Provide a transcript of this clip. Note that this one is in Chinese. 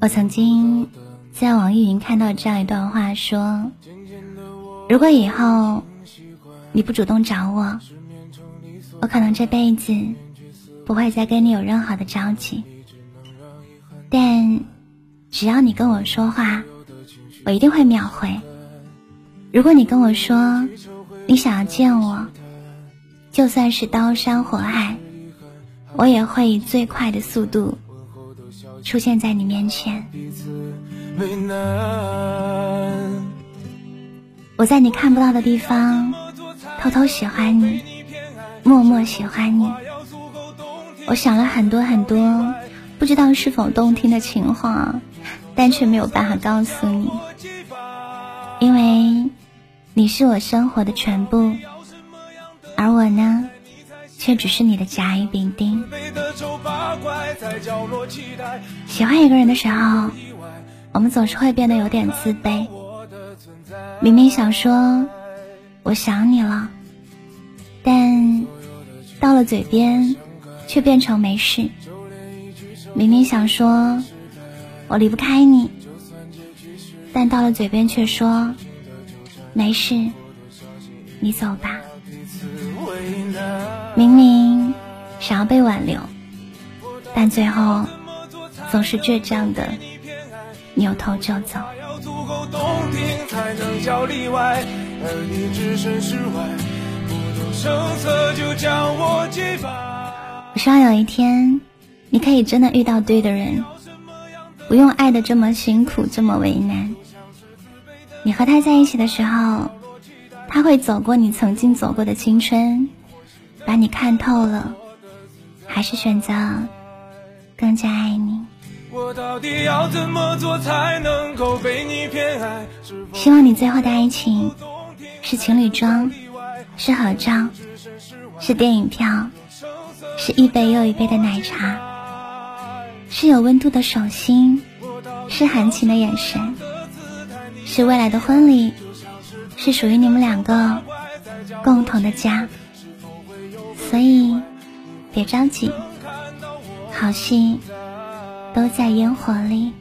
我曾经在网易云看到这样一段话，说：如果以后你不主动找我，我可能这辈子不会再跟你有任何的交集。但只要你跟我说话，我一定会秒回。如果你跟我说你想要见我，就算是刀山火海，我也会以最快的速度出现在你面前。我在你看不到的地方偷偷喜欢你，默默喜欢你。我想了很多很多，不知道是否动听的情话，但却没有办法告诉你，因为。你是我生活的全部，却只是你的甲乙丙丁。喜欢一个人的时候，我们总是会变得有点自卑。明明想说我想你了，但到了嘴边却变成没事。明明想说我离不开你，但到了嘴边却说。没事，你走吧。明明想要被挽留，但最后总是倔强的扭头就走。我希望有一天，你可以真的遇到对的人，不用爱的这么辛苦，这么为难。你和他在一起的时候，他会走过你曾经走过的青春，把你看透了，还是选择更加爱你。希望你最后的爱情是情侣装，是合照，是电影票，是一杯又一杯的奶茶，是有温度的手心，是含情的眼神。是未来的婚礼，是属于你们两个共同的家，所以别着急，好戏都在烟火里。